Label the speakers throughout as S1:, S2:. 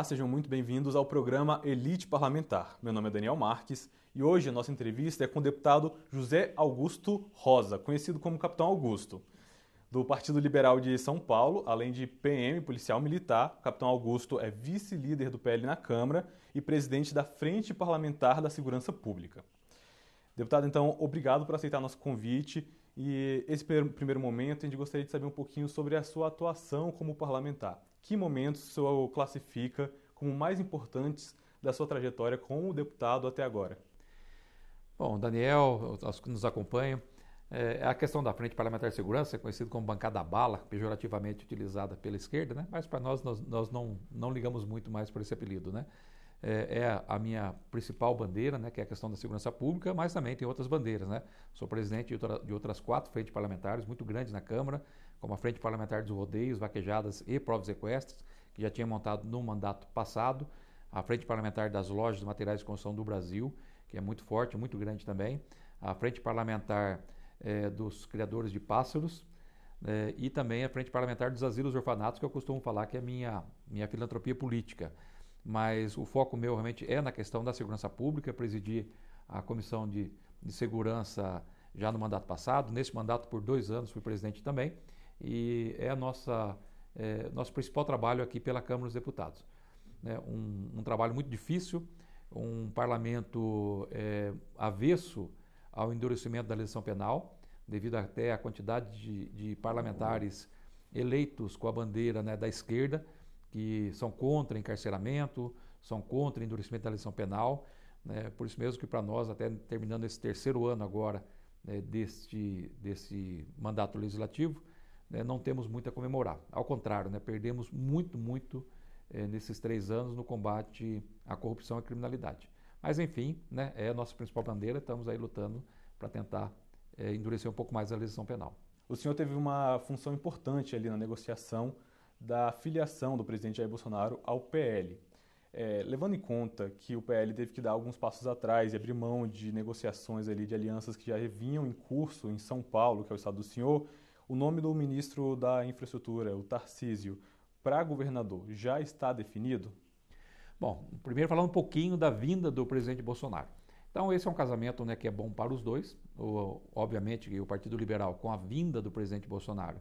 S1: Olá, sejam muito bem-vindos ao programa Elite Parlamentar. Meu nome é Daniel Marques e hoje a nossa entrevista é com o deputado José Augusto Rosa, conhecido como Capitão Augusto. Do Partido Liberal de São Paulo, além de PM, policial militar, o Capitão Augusto é vice-líder do PL na Câmara e presidente da Frente Parlamentar da Segurança Pública. Deputado, então, obrigado por aceitar nosso convite. E esse primeiro momento, a gente gostaria de saber um pouquinho sobre a sua atuação como parlamentar. Que momentos o senhor classifica como mais importantes da sua trajetória como deputado até agora?
S2: Bom, Daniel, os que nos acompanham, é, a questão da Frente Parlamentar de Segurança, é conhecido como bancada bala, pejorativamente utilizada pela esquerda, né? mas para nós, nós, nós, não, não ligamos muito mais por esse apelido. Né? É, é, a minha principal bandeira, né? que é a questão da segurança pública, mas também tem outras bandeiras. Né? Sou presidente de, outra, de outras quatro frentes parlamentares muito grandes na Câmara, como a Frente Parlamentar dos Rodeios, Vaquejadas e Provas Equestres, que já tinha montado no mandato passado, a Frente Parlamentar das Lojas de Materiais de Construção do Brasil, que é muito forte, muito grande também, a Frente Parlamentar é, dos Criadores de Pássaros é, e também a Frente Parlamentar dos Asilos e Orfanatos, que eu costumo falar que é minha, minha filantropia política. Mas o foco meu realmente é na questão da segurança pública, presidir a Comissão de, de Segurança já no mandato passado, nesse mandato por dois anos fui presidente também, e é a nossa é, nosso principal trabalho aqui pela Câmara dos Deputados. É um, um trabalho muito difícil, um parlamento é, avesso ao endurecimento da legislação penal, devido até à quantidade de, de parlamentares eleitos com a bandeira né, da esquerda, que são contra encarceramento, são contra endurecimento da legislação penal. Né, por isso mesmo que para nós, até terminando esse terceiro ano agora né, deste, desse mandato legislativo, né, não temos muito a comemorar. Ao contrário, né, perdemos muito, muito é, nesses três anos no combate à corrupção e à criminalidade. Mas, enfim, né, é a nossa principal bandeira, estamos aí lutando para tentar é, endurecer um pouco mais a legislação penal.
S1: O senhor teve uma função importante ali na negociação da filiação do presidente Jair Bolsonaro ao PL. É, levando em conta que o PL teve que dar alguns passos atrás e abrir mão de negociações ali de alianças que já vinham em curso em São Paulo, que é o estado do senhor, o nome do ministro da Infraestrutura, o Tarcísio, para governador já está definido?
S2: Bom, primeiro falando um pouquinho da vinda do presidente Bolsonaro. Então esse é um casamento né, que é bom para os dois. O, obviamente o Partido Liberal, com a vinda do presidente Bolsonaro,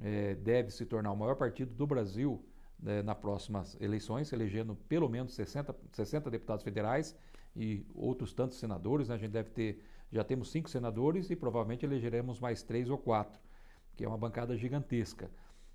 S2: é, deve se tornar o maior partido do Brasil né, nas próximas eleições, elegendo pelo menos 60, 60 deputados federais e outros tantos senadores. Né? A gente deve ter, já temos cinco senadores e provavelmente elegeremos mais três ou quatro, que é uma bancada gigantesca.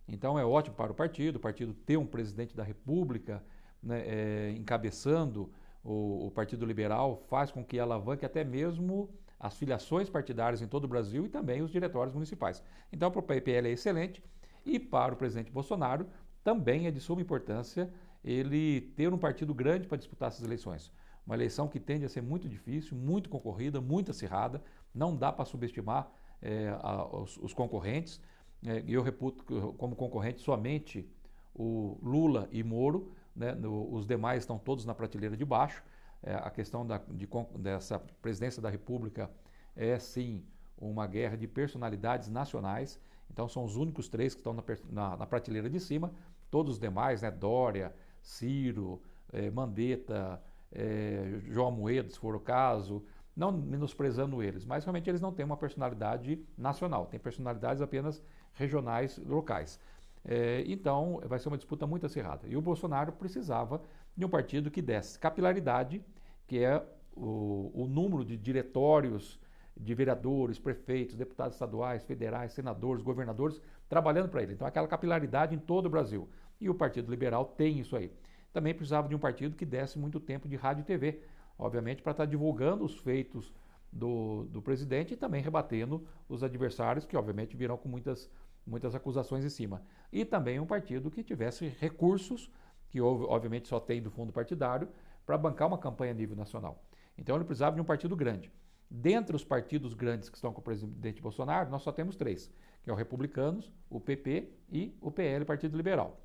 S2: Então é ótimo para o partido, o partido ter um presidente da República né, é, encabeçando o, o, Partido Liberal, faz com que alavanque até mesmo as filiações partidárias em todo o Brasil e também os diretórios municipais. Então para o PPL é excelente e para o presidente Bolsonaro também é de suma importância ele ter um partido grande para disputar essas eleições. Uma eleição que tende a ser muito difícil, muito concorrida, muito acirrada, não dá para subestimar é, a, os, os concorrentes é, eu reputo como concorrente somente o Lula e Moro, né, no, os demais estão todos na prateleira de baixo. É, a questão da, de, dessa presidência da República é sim uma guerra de personalidades nacionais. Então são os únicos três que estão na, na, na prateleira de cima. Todos os demais, né, Dória, Ciro, é, Mandetta, é, João Moedo, se for o caso, não menosprezando eles, mas realmente eles não têm uma personalidade nacional, têm personalidades apenas regionais locais. É, então, vai ser uma disputa muito acirrada. E o Bolsonaro precisava de um partido que desse capilaridade, que é o, o número de diretórios de vereadores, prefeitos, deputados estaduais, federais, senadores, governadores, trabalhando para ele. Então, aquela capilaridade em todo o Brasil. E o Partido Liberal tem isso aí. Também precisava de um partido que desse muito tempo de rádio e TV, obviamente, para estar divulgando os feitos do, do presidente e também rebatendo os adversários, que obviamente virão com muitas muitas acusações em cima. E também um partido que tivesse recursos, que obviamente só tem do fundo partidário, para bancar uma campanha a nível nacional. Então ele precisava de um partido grande. Dentre os partidos grandes que estão com o presidente Bolsonaro, nós só temos três, que é o Republicanos, o PP e o PL, Partido Liberal.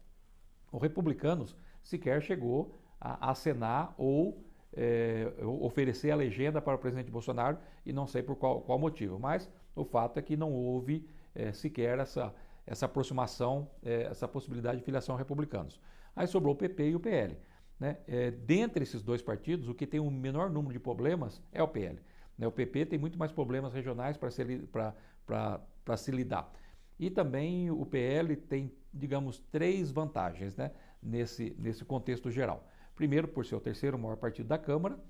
S2: O Republicanos sequer chegou a acenar ou é, oferecer a legenda para o presidente Bolsonaro e não sei por qual, qual motivo, mas o fato é que não houve é, sequer essa, essa aproximação, é, essa possibilidade de filiação republicanos. Aí sobrou o PP e o PL. Né? É, dentre esses dois partidos, o que tem o menor número de problemas é o PL. Né? O PP tem muito mais problemas regionais para se, se lidar. E também o PL tem, digamos, três vantagens né? nesse, nesse contexto geral. Primeiro, por ser o terceiro maior partido da Câmara.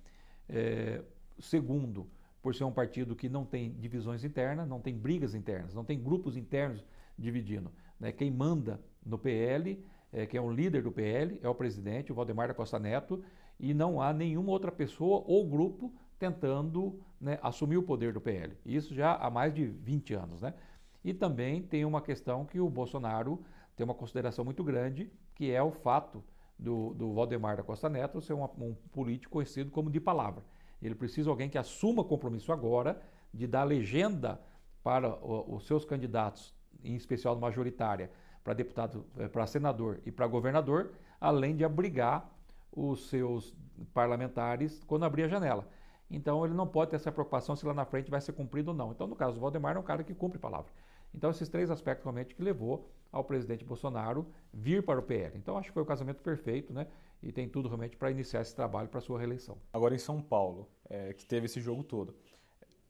S2: É, segundo, por ser um partido que não tem divisões internas, não tem brigas internas, não tem grupos internos dividindo. Né? Quem manda no PL, é, é um líder do PL, é o presidente, o Valdemar da Costa Neto, e não há nenhuma outra pessoa ou grupo tentando né, assumir o poder do PL. Isso já há mais de 20 anos. Né? E também tem uma questão que o Bolsonaro tem uma consideração muito grande, que é o fato do, do Valdemar da Costa Neto ser um, um político conhecido como de palavra. Ele precisa de alguém que assuma compromisso agora de dar legenda para os seus candidatos, em especial majoritária, para deputado, eh, para senador e para governador, além de abrigar os seus parlamentares quando abrir a janela. Então ele não pode ter essa preocupação se lá na frente vai ser cumprido ou não. Então, no caso do Valdemar, é um cara que cumpre palavra. Então, esses três aspectos realmente que levou ao presidente Bolsonaro vir para o PL. Então, acho que foi o casamento perfeito, né? E tem tudo realmente para iniciar esse trabalho para a sua reeleição.
S1: Agora, em São Paulo, é, que teve esse jogo todo,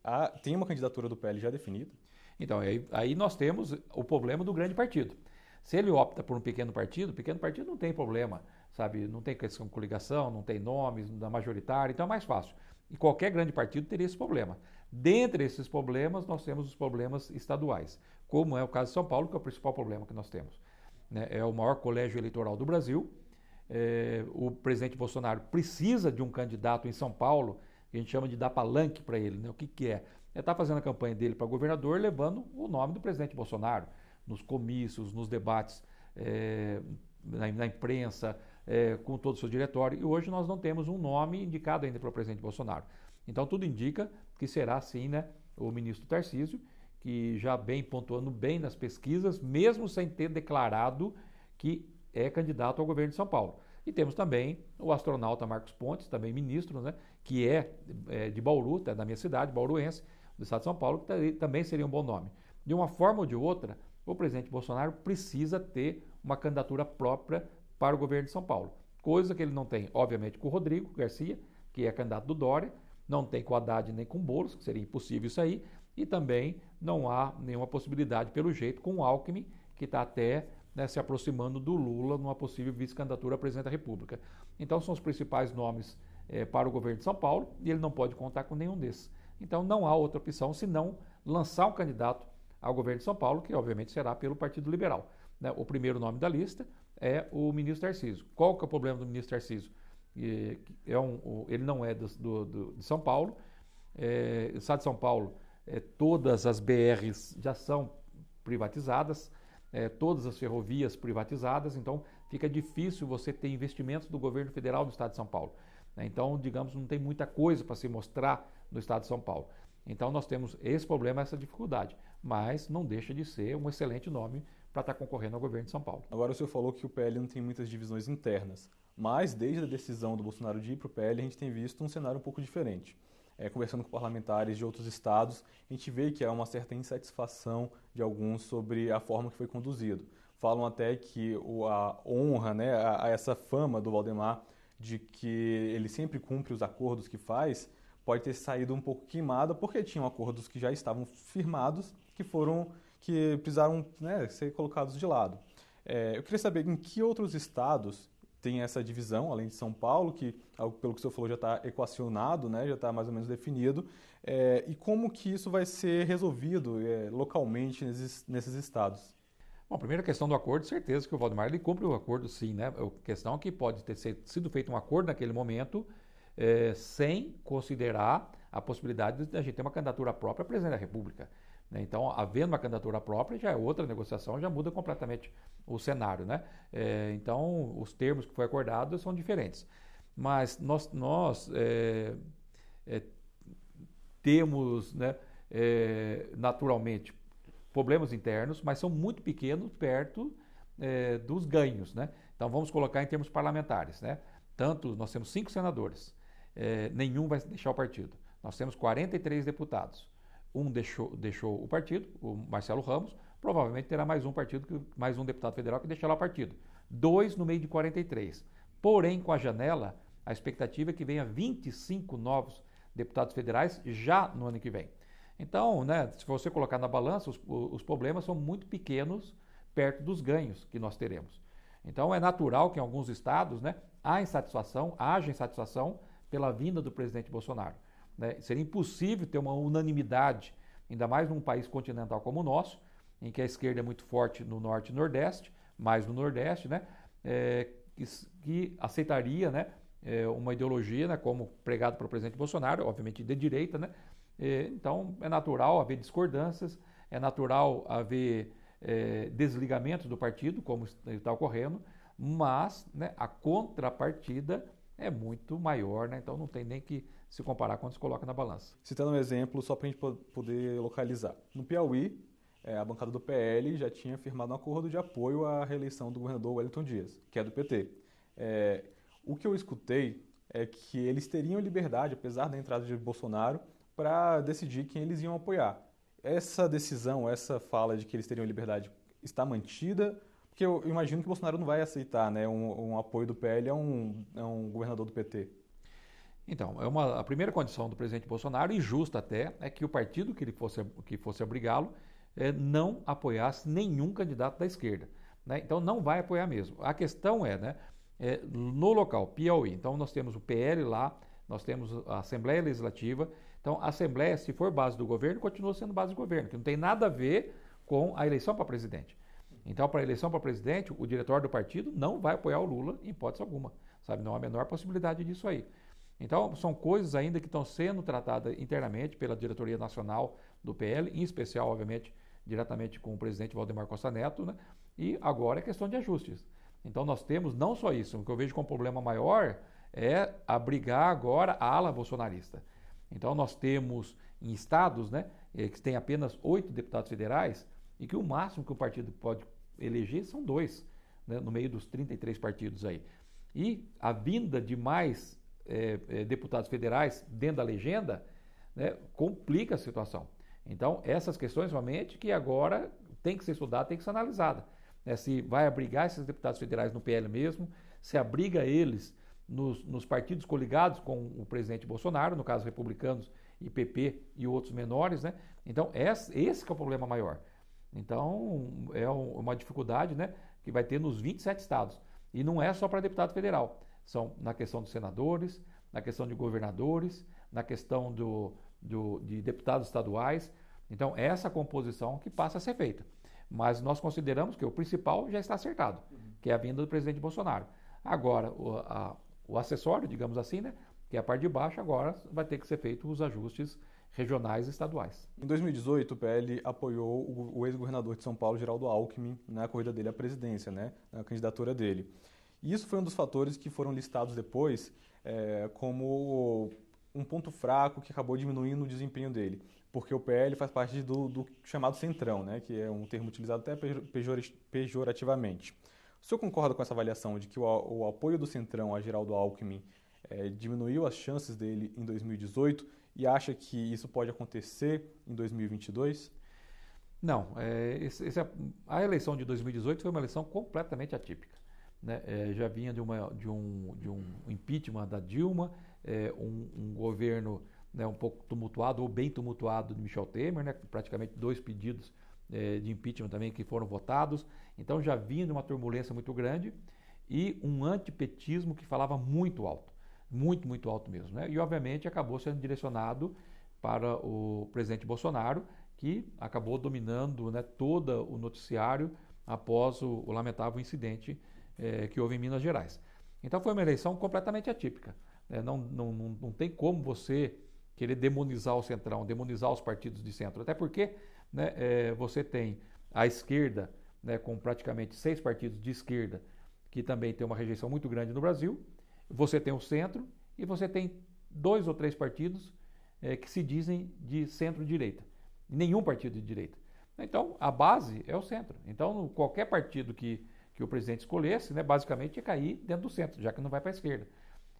S1: a, tem uma candidatura do PL já definida?
S2: Então, aí, aí nós temos o problema do grande partido. Se ele opta por um pequeno partido, pequeno partido não tem problema, sabe? Não tem questão de coligação, não tem nomes da majoritária, então é mais fácil. E qualquer grande partido teria esse problema. Dentre esses problemas, nós temos os problemas estaduais, como é o caso de São Paulo, que é o principal problema que nós temos. Né? É o maior colégio eleitoral do Brasil. É, o presidente Bolsonaro precisa de um candidato em São Paulo, que a gente chama de dar palanque para ele. Né? O que, que é? É estar tá fazendo a campanha dele para governador, levando o nome do presidente Bolsonaro nos comícios, nos debates, é, na, imprensa, é, com todo o seu diretório. E hoje nós não temos um nome indicado ainda para o presidente Bolsonaro. Então tudo indica que será sim né, o ministro Tarcísio, que já vem pontuando bem nas pesquisas, mesmo sem ter declarado que é candidato ao governo de São Paulo. E temos também o astronauta Marcos Pontes, também ministro, né, que é, é de Bauru, é da minha cidade, bauruense, do estado de São Paulo, que também seria um bom nome. De uma forma ou de outra, o presidente Bolsonaro precisa ter uma candidatura própria para o governo de São Paulo. Coisa que ele não tem, obviamente, com o Rodrigo Garcia, que é candidato do Dória, não tem com Haddad nem com Boulos, que seria impossível isso aí, e também não há nenhuma possibilidade, pelo jeito, com o Alckmin, que está até né, se aproximando do Lula numa possível vice-candidatura a presidente da República. Então são os principais nomes é, para o governo de São Paulo e ele não pode contar com nenhum desses. Então não há outra opção senão lançar um candidato ao governo de São Paulo, que obviamente será pelo Partido Liberal. Né? O primeiro nome da lista é o ministro Tarcísio. Qual que é o problema do ministro Tarcísio? É um, ele não é do, do, de São Paulo. É, o Estado de São Paulo, é, todas as BRs já são privatizadas, é, todas as ferrovias privatizadas, então fica difícil você ter investimentos do governo federal no Estado de São Paulo. Né? Então, digamos, não tem muita coisa para se mostrar no Estado de São Paulo. Então, nós temos esse problema, essa dificuldade mas não deixa de ser um excelente nome para estar concorrendo ao governo de São Paulo.
S1: Agora o senhor falou que o PL não tem muitas divisões internas, mas desde a decisão do Bolsonaro de ir para o PL, a gente tem visto um cenário um pouco diferente. É, conversando com parlamentares de outros estados, a gente vê que há uma certa insatisfação de alguns sobre a forma que foi conduzido. Falam até que a honra, né, a, a essa fama do Valdemar de que ele sempre cumpre os acordos que faz, pode ter saído um pouco queimada porque tinham acordos que já estavam firmados que foram que precisaram né, ser colocados de lado. É, eu queria saber em que outros estados tem essa divisão, além de São Paulo, que pelo que o senhor falou já está equacionado, né, já está mais ou menos definido, é, e como que isso vai ser resolvido é, localmente nesses, nesses estados?
S2: Bom, primeira questão do acordo, certeza que o Valdemar ele cumpre o acordo sim, né? A questão é que pode ter sido feito um acordo naquele momento é, sem considerar a possibilidade de a gente ter uma candidatura própria a presidente da República. Né? Então, havendo uma candidatura própria, já é outra negociação, já muda completamente o cenário. Né? É, então, os termos que foi acordado são diferentes. Mas nós, nós é, é, temos, né, é, naturalmente, problemas internos, mas são muito pequenos perto é, dos ganhos. Né? Então, vamos colocar em termos parlamentares. Né? Tanto, nós temos cinco senadores, é, nenhum vai deixar o partido. Nós temos 43 deputados. Um deixou, deixou o partido, o Marcelo Ramos, provavelmente terá mais um partido, mais um deputado federal que deixará o partido. Dois no meio de 43. Porém, com a janela, a expectativa é que venha 25 novos deputados federais já no ano que vem. Então, né, se você colocar na balança, os, os problemas são muito pequenos perto dos ganhos que nós teremos. Então, é natural que em alguns estados né, há insatisfação, haja insatisfação pela vinda do presidente Bolsonaro. Né? Seria impossível ter uma unanimidade, ainda mais num país continental como o nosso, em que a esquerda é muito forte no norte e nordeste, mais no nordeste, né? É, que, que, aceitaria né, é, uma ideologia, né, como pregado pelo presidente Bolsonaro, obviamente de direita, né? É, então é natural haver discordâncias, é natural haver é, desligamentos do partido, como está ocorrendo, mas né, a contrapartida é muito maior, né? então não tem nem que se comparar quando se coloca na balança.
S1: Citando um exemplo, só para a gente poder localizar. No Piauí, é, a bancada do PL já tinha firmado um acordo de apoio à reeleição do governador Wellington Dias, que é do PT. É, o que eu escutei é que eles teriam liberdade, apesar da entrada de Bolsonaro, para decidir quem eles iam apoiar. Essa decisão, essa fala de que eles teriam liberdade está mantida? Porque eu imagino que Bolsonaro não vai aceitar né, um, um apoio do PL a um, a um governador do PT.
S2: Então, é uma, a primeira condição do presidente Bolsonaro, e justa até, é que o partido que ele fosse, que fosse abrigá-lo é, não apoiasse nenhum candidato da esquerda. Né? Então, não vai apoiar mesmo. A questão é, né, é, no local, Piauí, então nós temos o PL lá, nós temos a Assembleia Legislativa, então, a Assembleia, se for base do governo, continua sendo base do governo, que não tem nada a ver com a eleição para presidente. Então, para a eleição para presidente, o diretório do partido não vai apoiar o Lula em hipótese alguma. Sabe? Não há a menor possibilidade disso aí. Então, são coisas ainda que estão sendo tratadas internamente pela diretoria nacional do PL, em especial, obviamente, diretamente com o presidente Valdemar Costa Neto, né? e agora é questão de ajustes. Então, nós temos não só isso, o que eu vejo como problema maior é abrigar agora a ala bolsonarista. Então nós temos em estados né, eh, que tem apenas oito deputados federais e que o máximo que o partido pode eleger são dois, né, no meio dos 33 partidos aí. E a vinda de mais é, é, deputados federais dentro da legenda né, complica a situação. Então, essas questões realmente que agora tem que ser estudada, tem que ser analisada. Né, se vai abrigar esses deputados federais no PL mesmo, se abriga eles nos, nos, partidos coligados com o presidente Bolsonaro, no caso republicanos e PP e outros menores, né? Então, esse, esse é o problema maior. Então, é uma dificuldade né, que vai ter nos 27 estados. E não é só para deputado federal. São na questão dos senadores, na questão de governadores, na questão do, do, de deputados estaduais. Então, essa composição que passa a ser feita. Mas nós consideramos que o principal já está acertado, que é a vinda do presidente Bolsonaro. Agora, a, o acessório, digamos assim, né? que é a parte de baixo, agora vai ter que ser feito os ajustes regionais e estaduais.
S1: Em 2018, o PL apoiou o ex-governador de São Paulo, Geraldo Alckmin, na corrida dele à presidência, né, na candidatura dele. E isso foi um dos fatores que foram listados depois é, como um ponto fraco que acabou diminuindo o desempenho dele, porque o PL faz parte do, do chamado centrão, né, que é um termo utilizado até pejorativamente. O senhor concorda com essa avaliação de que o, o apoio do Centrão a Geraldo Alckmin é, diminuiu as chances dele em 2018 e acha que isso pode acontecer em 2022?
S2: Não, é, esse, esse, a eleição de 2018 foi uma eleição completamente atípica. Né? É, já vinha de, uma, de, um, de um impeachment da Dilma, é, um, um, governo né, um pouco tumultuado ou bem tumultuado de Michel Temer, né, praticamente dois pedidos é, de impeachment também que foram votados. Então já vinha de uma turbulência muito grande e um antipetismo que falava muito alto, muito, muito alto mesmo. Né? E obviamente acabou sendo direcionado para o presidente Bolsonaro, que acabou dominando né, todo o noticiário após o, o lamentável incidente é, que houve em Minas Gerais. Então foi uma eleição completamente atípica. Né? Não, não, não, não tem como você querer demonizar o centrão, demonizar os partidos de centro. Até porque né, é, você tem a esquerda, né, com praticamente seis partidos de esquerda, que também tem uma rejeição muito grande no Brasil, você tem o centro e você tem dois ou três partidos é, que se dizem de centro-direita. Nenhum partido de direita. Então, a base é o centro. Então, qualquer partido que, que o presidente escolhesse, né, basicamente ia cair dentro do centro, já que não vai para a esquerda.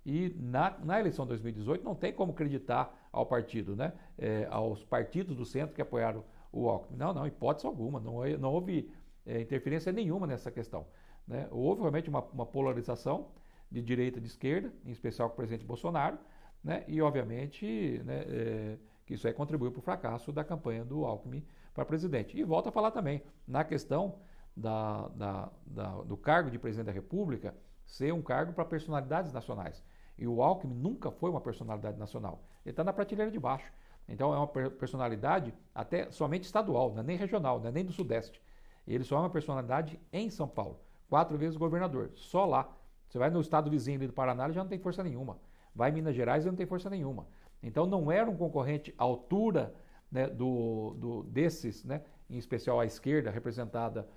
S2: E na, na eleição de 2018 não tem como acreditar ao partido, né, é, aos partidos do centro que apoiaram o Alckmin. Não, não, hipótese alguma, não, não houve é, interferência nenhuma nessa questão. Né? Houve realmente uma, uma, polarização de direita e de esquerda, em especial com o presidente Bolsonaro, né? e obviamente né, é, que isso aí contribuiu para o fracasso da campanha do Alckmin para presidente. E volto a falar também, na questão da, da, da, do cargo de presidente da República ser um cargo para personalidades nacionais. E o Alckmin nunca foi uma personalidade nacional. Ele está na prateleira de baixo. Então é uma personalidade até somente estadual, não é nem regional, não é nem do Sudeste. Ele só é uma personalidade em São Paulo. Quatro vezes governador, só lá. Você vai no estado vizinho ali do Paraná, ele já não tem força nenhuma. Vai em Minas Gerais, ele não tem força nenhuma. Então não era um concorrente à altura né, do, do, desses, né, em especial a esquerda, representada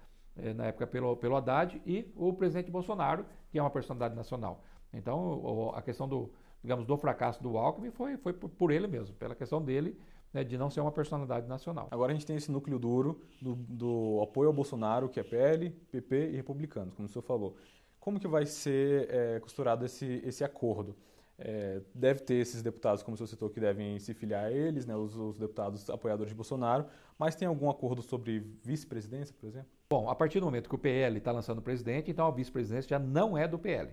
S2: na época pelo, pelo Haddad, e o presidente Bolsonaro, que é uma personalidade nacional. Então a questão do, digamos, do fracasso do Alckmin foi, foi por ele mesmo, pela questão dele né, de não ser uma personalidade nacional.
S1: Agora a gente tem esse núcleo duro do, do, apoio ao Bolsonaro, que é PL, PP e republicanos, como o senhor falou. Como que vai ser é, costurado esse, esse acordo? É, deve ter esses deputados, como o senhor citou, que devem se filiar a eles, né, os, os deputados apoiadores de Bolsonaro, mas tem algum acordo sobre vice-presidência, por exemplo?
S2: Bom, a partir do momento que o PL está lançando o presidente, então a vice-presidência já não é do PL.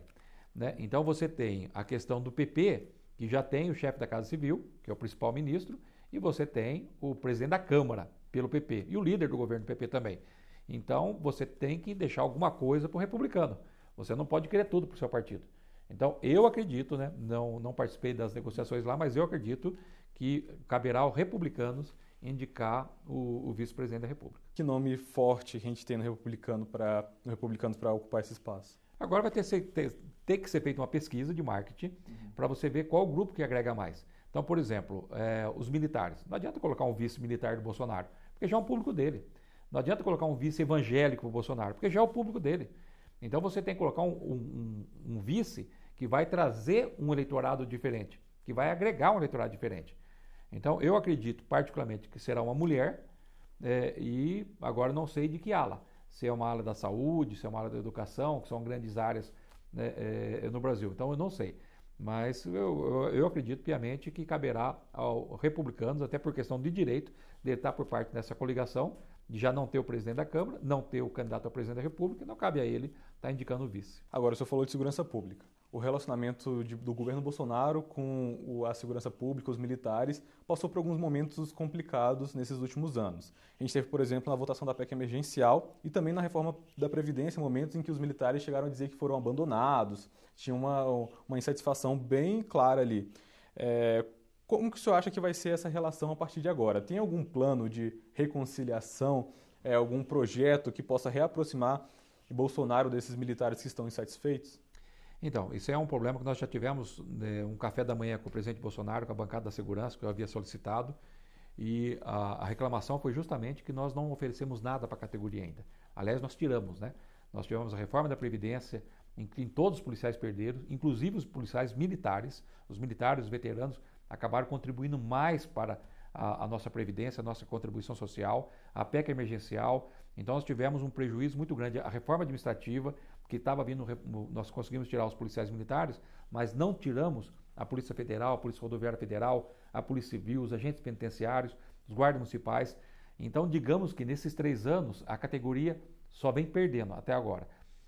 S2: Né? Então você tem a questão do PP, que já tem o chefe da Casa Civil, que é o principal ministro, e você tem o presidente da Câmara, pelo PP, e o líder do governo do PP também. Então você tem que deixar alguma coisa para o republicano. Você não pode querer tudo para o seu partido. Então eu acredito, né, não, não participei das negociações lá, mas eu acredito que caberá aos republicanos indicar o, o vice-presidente da República.
S1: Que nome forte a gente tem no republicano para no republicanos para ocupar esse espaço?
S2: Agora vai ter, ter, ter que ser feita uma pesquisa de marketing uhum. para você ver qual grupo que agrega mais. Então, por exemplo, é, os militares. Não adianta colocar um vice militar do Bolsonaro, porque já é um público dele. Não adianta colocar um vice evangélico do Bolsonaro, porque já é o público dele. Então você tem que colocar um, um, um, vice que vai trazer um eleitorado diferente, que vai agregar um eleitorado diferente. Então eu acredito particularmente que será uma mulher é, e agora não sei de que ala. Se é uma ala da saúde, se é uma ala da educação, que são grandes áreas né, é, no Brasil. Então eu não sei. Mas eu, eu, eu, acredito piamente que caberá aos republicanos, até por questão de direito, de estar por parte dessa coligação, de já não ter o presidente da Câmara, não ter o candidato a presidente da República, não cabe a ele estar indicando o vice.
S1: Agora, o senhor falou de segurança pública o relacionamento de, do governo Bolsonaro com o, a segurança pública, os militares, passou por alguns momentos complicados nesses últimos anos. A gente teve, por exemplo, na votação da PEC emergencial e também na reforma da Previdência, momentos em que os militares chegaram a dizer que foram abandonados, tinha uma, uma insatisfação bem clara ali. É, como que o senhor acha que vai ser essa relação a partir de agora? Tem algum plano de reconciliação, é, algum projeto que possa reaproximar Bolsonaro desses militares que estão insatisfeitos?
S2: Então, isso é um problema que nós já tivemos né, um café da manhã com o presidente Bolsonaro, com a bancada da segurança, que eu havia solicitado, e a, a reclamação foi justamente que nós não oferecemos nada para a categoria ainda. Aliás, nós tiramos, né? Nós tivemos a reforma da Previdência, em que todos os policiais perderam, inclusive os policiais militares, os militares, os veteranos, acabaram contribuindo mais para a, a, nossa Previdência, a nossa contribuição social, a PEC emergencial. Então, nós tivemos um prejuízo muito grande. A reforma administrativa, que estava vindo, nós conseguimos tirar os policiais militares, mas não tiramos a Polícia Federal, a Polícia Rodoviária Federal, a Polícia Civil, os agentes penitenciários, os guardas municipais. Então, digamos que nesses três anos, a categoria só vem perdendo até agora.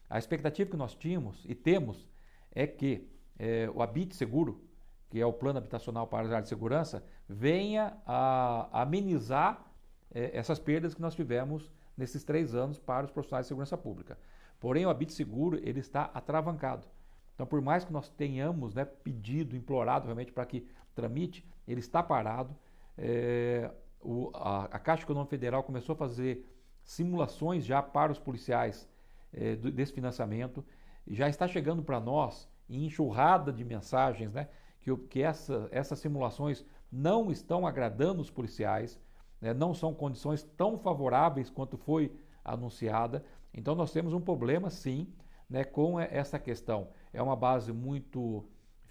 S2: A expectativa que nós tínhamos e temos é que é, o Habite Seguro, que é o plano habitacional para as áreas de segurança, venha a, amenizar é, essas perdas que nós tivemos nesses três anos para os profissionais de segurança pública. Porém, o Habite Seguro ele está atravancado. Então, por mais que nós tenhamos né, pedido, implorado realmente para que tramite, ele está parado. É, o, a, a, Caixa Econômica Federal começou a fazer simulações já para os policiais é, do, desse financiamento. Já está chegando para nós em enxurrada de mensagens né, que, que essa, essas simulações não estão agradando os policiais, né, não são condições tão favoráveis quanto foi anunciada. Então nós temos um problema sim né, com essa questão. É uma base muito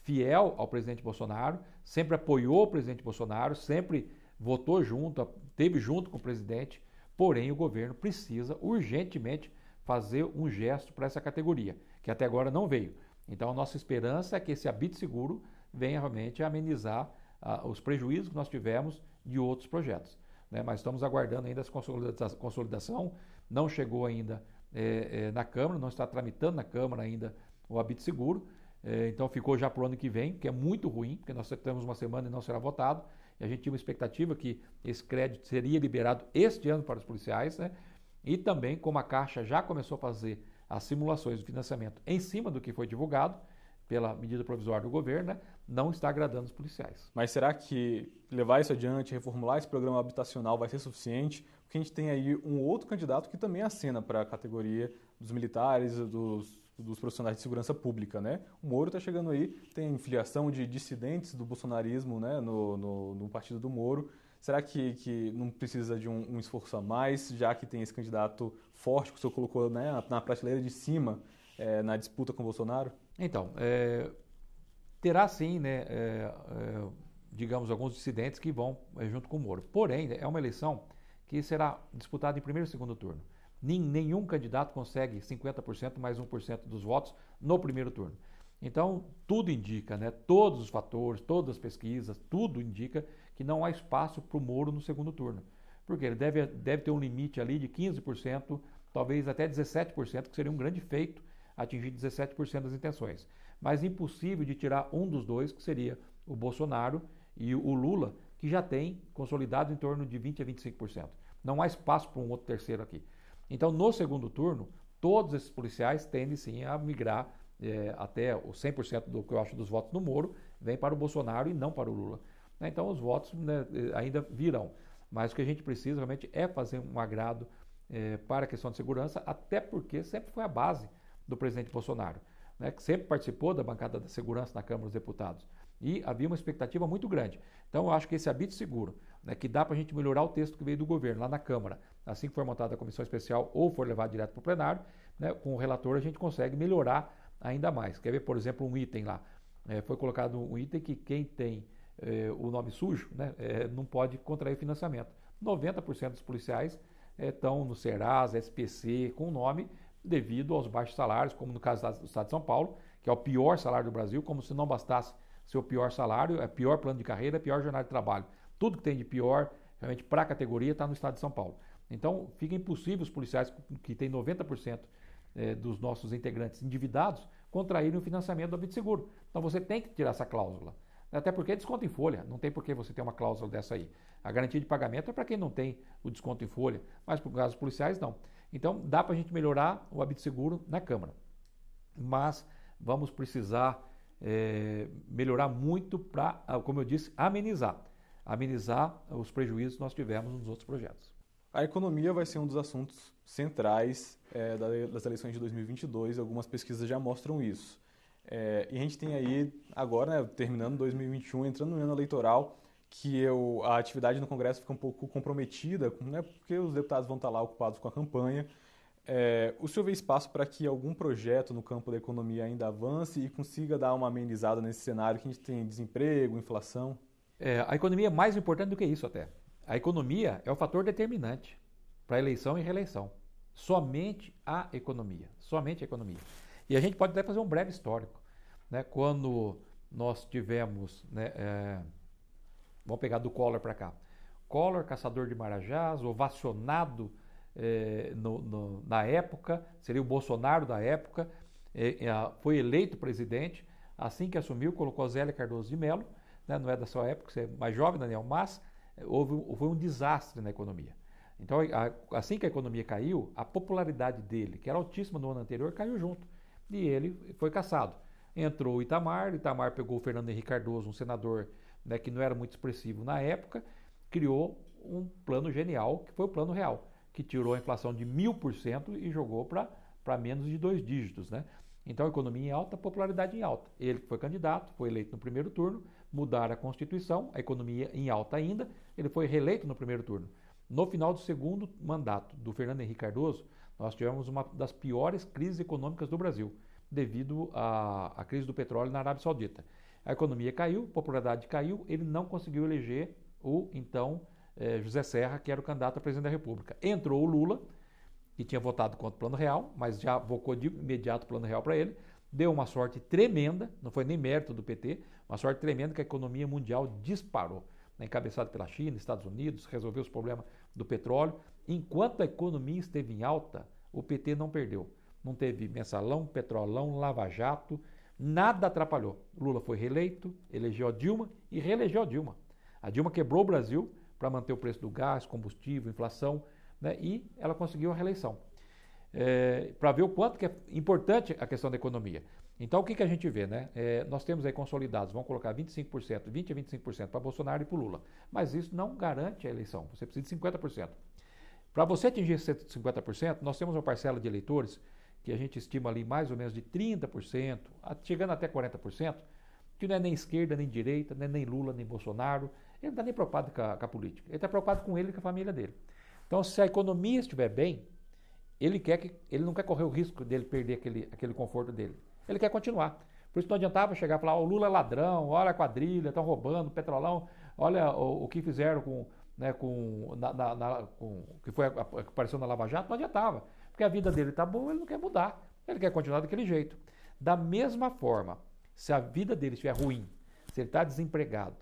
S2: fiel ao presidente Bolsonaro, sempre apoiou o presidente Bolsonaro, sempre votou junto, teve junto com o presidente, porém o governo precisa urgentemente fazer um gesto para essa categoria, que até agora não veio. Então a nossa esperança é que esse habite seguro venha realmente amenizar os prejuízos que nós tivemos de outros projetos. né? mas estamos aguardando ainda essa consolidação, não chegou ainda é, é, na Câmara, não está tramitando na Câmara ainda o Habite Seguro, é, então ficou já para o ano que vem, que é muito ruim, porque nós temos uma semana e não será votado, e a gente tinha uma expectativa que esse crédito seria liberado este ano para os policiais, né? e também como a Caixa já começou a fazer as simulações de financiamento em cima do que foi divulgado, pela medida provisória do governo, né, não está agradando os policiais.
S1: Mas será que levar isso adiante, reformular esse programa habitacional vai ser suficiente? Porque a gente tem aí um outro candidato que também acena para a categoria dos militares, dos, dos profissionais de segurança pública, né? O Moro está chegando aí, tem filiação de dissidentes do bolsonarismo né, no, no, no partido do Moro. Será que, que não precisa de um, um, esforço a mais, já que tem esse candidato forte que o senhor colocou né, na prateleira de cima é, na disputa com o Bolsonaro?
S2: Então, é, terá sim, né, é, é, digamos, alguns dissidentes que vão é, junto com o Moro. Porém, é uma eleição que será disputada em primeiro e segundo turno. Nenhum candidato consegue 50% mais 1% dos votos no primeiro turno. Então, tudo indica, né, todos os fatores, todas as pesquisas, tudo indica que não há espaço para o Moro no segundo turno. Porque ele deve, deve ter um limite ali de 15%, talvez até 17%, que seria um grande feito atingir 17% das intenções. Mas impossível de tirar um dos dois, que seria o Bolsonaro e o Lula, que já tem consolidado em torno de 20% a 25%. Não há espaço para um outro terceiro aqui. Então, no segundo turno, todos esses policiais tendem sim a migrar é, até o 100% do que eu acho dos votos no Moro, vem para o Bolsonaro e não para o Lula. Então, os votos né, ainda virão. Mas o que a gente precisa realmente é fazer um agrado é, para a questão de segurança, até porque sempre foi a base do presidente Bolsonaro, né, que sempre participou da bancada da segurança na Câmara dos Deputados. E havia uma expectativa muito grande. Então, eu acho que esse habite seguro, né, que dá para a gente melhorar o texto que veio do governo lá na Câmara, assim que for montada a comissão especial ou for levado direto para o plenário, né, com o relator a gente consegue melhorar ainda mais. Quer ver, por exemplo, um item lá. É, foi colocado um item que quem tem é, o nome sujo né, é, não pode contrair financiamento. 90% dos policiais estão no Serasa, SPC, com o nome, devido aos baixos salários, como no caso do Estado de São Paulo, que é o pior salário do Brasil, como se não bastasse ser o pior salário, é pior plano de carreira, é pior jornada de trabalho. Tudo que tem de pior, realmente, para a categoria, está no Estado de São Paulo. Então, fica impossível os policiais que têm 90% é, dos nossos integrantes endividados contraírem o financiamento do Habite Seguro. Então, você tem que tirar essa cláusula. Até porque é desconto em folha, não tem por que você ter uma cláusula dessa aí. A garantia de pagamento é para quem não tem o desconto em folha, mas para os policiais não. Então, dá para a gente melhorar o hábito seguro na Câmara. Mas vamos precisar é, melhorar muito para, ah, como eu disse, amenizar. Amenizar os prejuízos que nós tivemos nos outros projetos.
S1: A economia vai ser um dos assuntos centrais é, das eleições de 2022, algumas pesquisas já mostram isso. É, e a gente tem aí, agora, né, terminando 2021, entrando no ano eleitoral, que eu, a atividade no Congresso fica um pouco comprometida, né, porque os deputados vão estar lá ocupados com a campanha. É, o senhor vê espaço para que algum projeto no campo da economia ainda avance e consiga dar uma amenizada nesse cenário que a gente tem desemprego, inflação?
S2: É, a economia é mais importante do que isso até. A economia é o fator determinante para eleição e reeleição. Somente a economia. Somente a economia. E a gente pode até fazer um breve histórico. Né? Quando nós tivemos né, é, Vamos pegar do Collor para cá. Collor, caçador de marajás, ovacionado é, no, no, na época, seria o Bolsonaro da época, é, é, foi eleito presidente. Assim que assumiu, colocou Zélia Cardoso de Mello, né, não é da sua época, você é mais jovem, Daniel, mas houve, um desastre na economia. Então, a, assim que a economia caiu, a popularidade dele, que era altíssima no ano anterior, caiu junto. E ele foi caçado. Entrou o Itamar, Itamar pegou o Fernando Henrique Cardoso, um senador né, que não era muito expressivo na época, criou um plano genial, que foi o plano real, que tirou a inflação de mil por cento e jogou para menos de dois dígitos. Né? Então, economia em alta, popularidade em alta. Ele foi candidato, foi eleito no primeiro turno, mudaram a Constituição, a economia em alta ainda, ele foi reeleito no primeiro turno. No final do segundo mandato do Fernando Henrique Cardoso, nós tivemos uma das piores crises econômicas do Brasil, devido à, à crise do petróleo na Arábia Saudita. A economia caiu, a popularidade caiu, ele não conseguiu eleger o então eh, José Serra, que era o candidato a presidente da República. Entrou o Lula, que tinha votado contra o Plano Real, mas já vocou de imediato o Plano Real para ele. Deu uma sorte tremenda, não foi nem mérito do PT, uma sorte tremenda que a economia mundial disparou. né, encabeçado pela China, Estados Unidos, resolveu os problemas do petróleo. Enquanto a economia esteve em alta, o PT não perdeu. Não teve mensalão, petrolão, lava-jato, nada atrapalhou. Lula foi reeleito, elegeu a Dilma e reelegeu a Dilma. A Dilma quebrou o Brasil para manter o preço do gás, combustível, inflação, né, e ela conseguiu a reeleição. É, para ver o quanto que é importante a questão da economia. Então, o que, que a gente vê? Né? É, nós temos aí consolidados, vamos colocar 25%, 20% a 25% para Bolsonaro e para Lula. Mas isso não garante a eleição, você precisa de 50%. Para você atingir esse 50%, nós temos uma parcela de eleitores que a gente estima ali mais ou menos de 30%, chegando até 40%, que não é nem esquerda, nem direita, é nem Lula, nem Bolsonaro. Ele não está nem preocupado com a, com a política. Ele está preocupado com ele e com a família dele. Então, se a economia estiver bem, ele, quer que, ele não quer correr o risco dele perder aquele, aquele conforto dele. Ele quer continuar. Por isso não adiantava chegar e falar, oh, o Lula é ladrão, olha a quadrilha, estão roubando, petrolão, olha o, o que fizeram com, né, com, na, na, com que foi apareceu na Lava Jato, não adiantava. Porque a vida dele está boa, ele não quer mudar. Ele quer continuar daquele jeito. Da mesma forma, se a vida dele estiver ruim, se ele está desempregado,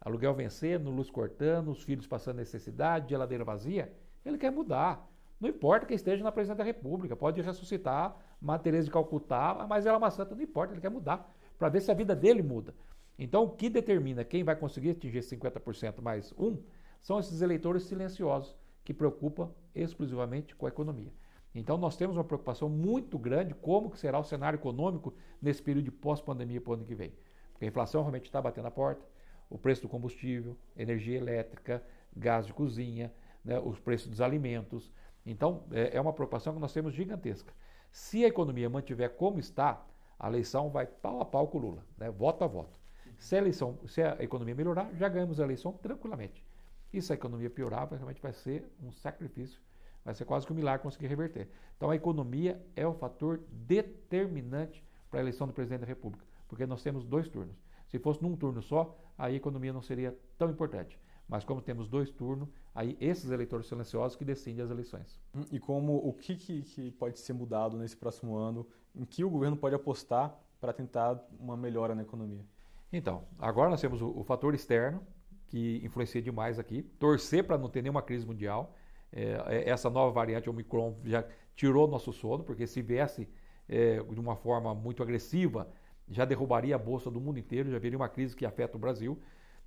S2: aluguel vencendo, luz cortando, os filhos passando necessidade, geladeira vazia, ele quer mudar. Não importa que esteja na presidência da República, pode ressuscitar Teresa de Calcutá, mas ela é uma santa, não importa, ele quer mudar, para ver se a vida dele muda. Então, o que determina quem vai conseguir atingir 50% mais um são esses eleitores silenciosos que preocupam exclusivamente com a economia. Então, nós temos uma preocupação muito grande como que será o cenário econômico nesse período de pós-pandemia para o ano que vem. Porque a inflação realmente está batendo a porta, o preço do combustível, energia elétrica, gás de cozinha, né, os preços dos alimentos, então, é, é uma preocupação que nós temos gigantesca. Se a economia mantiver como está, a eleição vai pau a pau com o Lula, né? voto a voto. Se a, eleição, se a economia melhorar, já ganhamos a eleição tranquilamente. E se a economia piorar, realmente vai ser um sacrifício, vai ser quase que um milagre conseguir reverter. Então a economia é o fator determinante para a eleição do presidente da República, porque nós temos dois turnos. Se fosse num turno só, aí a economia não seria tão importante. Mas como temos dois turnos, aí esses eleitores silenciosos que decidem as eleições.
S1: Hum, e como o que, que, que pode ser mudado nesse próximo ano, em que o governo pode apostar para tentar uma melhora na economia?
S2: Então, agora nós temos o, o fator externo, que influencia demais aqui, torcer para não ter nenhuma crise mundial. É, é, essa nova variante Omicron já tirou nosso sono, porque se viesse é, de uma forma muito agressiva, já derrubaria a bolsa do mundo inteiro, já viria uma crise que afeta o Brasil.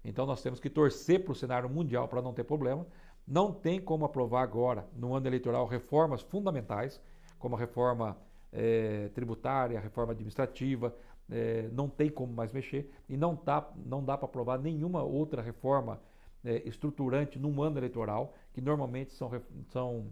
S2: Então nós temos que torcer para o cenário mundial para não ter problema. Não tem como aprovar agora, no ano eleitoral, reformas fundamentais, como a reforma é, tributária, a reforma administrativa, é, não tem como mais mexer e não, tá, não dá para aprovar nenhuma outra reforma é, estruturante num ano eleitoral, que normalmente são, são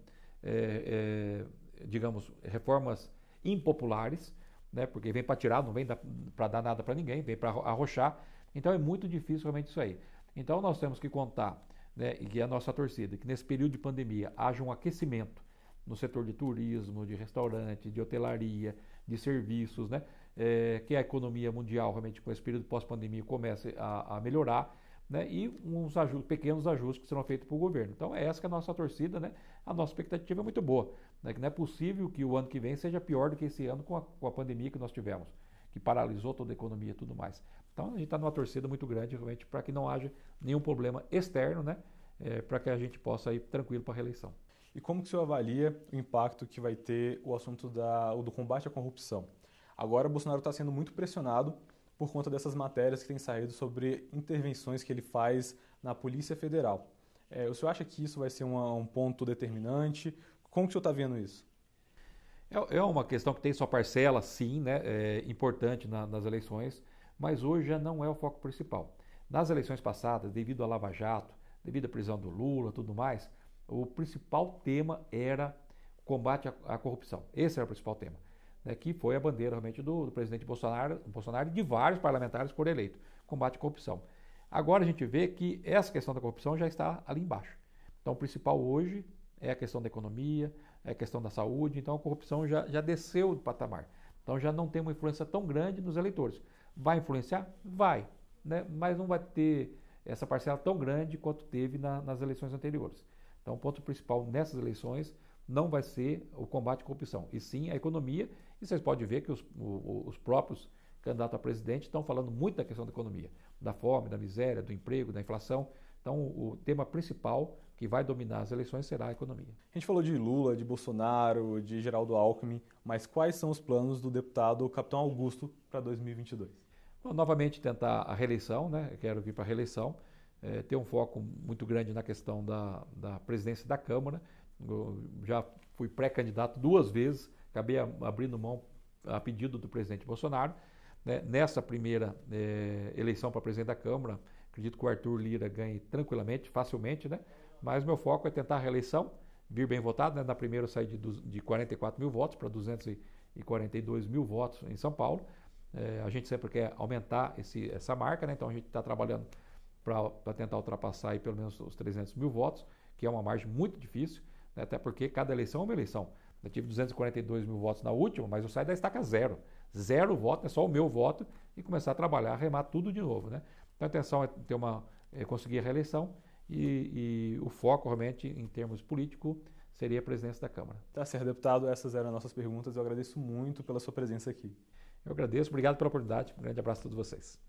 S2: digamos, reformas impopulares, né, porque vem para tirar, não vem para dar nada para ninguém, vem para arrochar então é muito difícil realmente isso aí. Então nós temos que contar, né, e é a nossa torcida, que nesse período de pandemia haja um aquecimento no setor de turismo, de restaurante, de hotelaria, de serviços, né, é, que a economia mundial realmente com esse período pós-pandemia comece a, a melhorar, né, e uns ajustes, pequenos ajustes que serão feitos pelo governo. Então é essa que é a nossa torcida, né, a nossa expectativa é muito boa, né, que não é possível que o ano que vem seja pior do que esse ano com a, com a pandemia que nós tivemos, que paralisou toda a economia e tudo mais. Então a gente está numa torcida muito grande realmente para que não haja nenhum problema externo, né? É, para que a gente possa ir tranquilo para a reeleição.
S1: E como que o senhor avalia o impacto que vai ter o assunto da, do combate à corrupção? Agora, o Bolsonaro está sendo muito pressionado por conta dessas matérias que têm saído sobre intervenções que ele faz na Polícia Federal. É, o senhor acha que isso vai ser uma, um ponto determinante? Como que o senhor está vendo isso?
S2: É, é, uma questão que tem sua parcela, sim, né, é importante na, nas eleições mas hoje já não é o foco principal. Nas eleições passadas, devido à Lava Jato, devido à prisão do Lula tudo mais, o principal tema era combate à, corrupção. Esse era o principal tema, né, que foi a bandeira realmente do, do presidente Bolsonaro, Bolsonaro e de vários parlamentares por eleito, combate à corrupção. Agora a gente vê que essa questão da corrupção já está ali embaixo. Então o principal hoje é a questão da economia, é a questão da saúde, então a corrupção já, já desceu do patamar. Então já não tem uma influência tão grande nos eleitores. Vai influenciar? Vai, né? mas não vai ter essa parcela tão grande quanto teve na, nas eleições anteriores. Então, o ponto principal nessas eleições não vai ser o combate à corrupção, e sim a economia. E vocês podem ver que os, os próprios candidatos a presidente estão falando muito da questão da economia, da fome, da miséria, do emprego, da inflação. Então, o tema principal que vai dominar as eleições será a economia.
S1: A gente falou de Lula, de Bolsonaro, de Geraldo Alckmin, mas quais são os planos do deputado Capitão Augusto para 2022?
S2: Bom, novamente tentar a reeleição, né? Quero vir para a reeleição, é, ter um foco muito grande na questão da, da presidência da Câmara. Eu já fui pré-candidato duas vezes, acabei abrindo mão a pedido do presidente Bolsonaro. Né? Nessa primeira é, eleição para presidente da Câmara, acredito que o Arthur Lira ganhe tranquilamente, facilmente, né? mas meu foco é tentar a reeleição, vir bem votado. Né? Na primeira eu saí de, de 44 mil votos para 242 mil votos em São Paulo. É, a gente sempre quer aumentar esse, essa marca, né? então a gente está trabalhando para tentar ultrapassar aí pelo menos os 300 mil votos, que é uma margem muito difícil? Até porque cada eleição é uma eleição. Eu tive 242 mil votos na última, mas eu saio da estaca zero. Zero voto, é só o meu voto e começar a trabalhar, remar tudo de novo. Né? Então a intenção é, ter uma, é conseguir a reeleição e, e o foco realmente em termos políticos seria a presidência da Câmara.
S1: Tá certo, deputado. Essas eram as nossas perguntas. Eu agradeço muito pela sua presença aqui.
S2: Eu agradeço, obrigado pela oportunidade. Um grande abraço a todos vocês.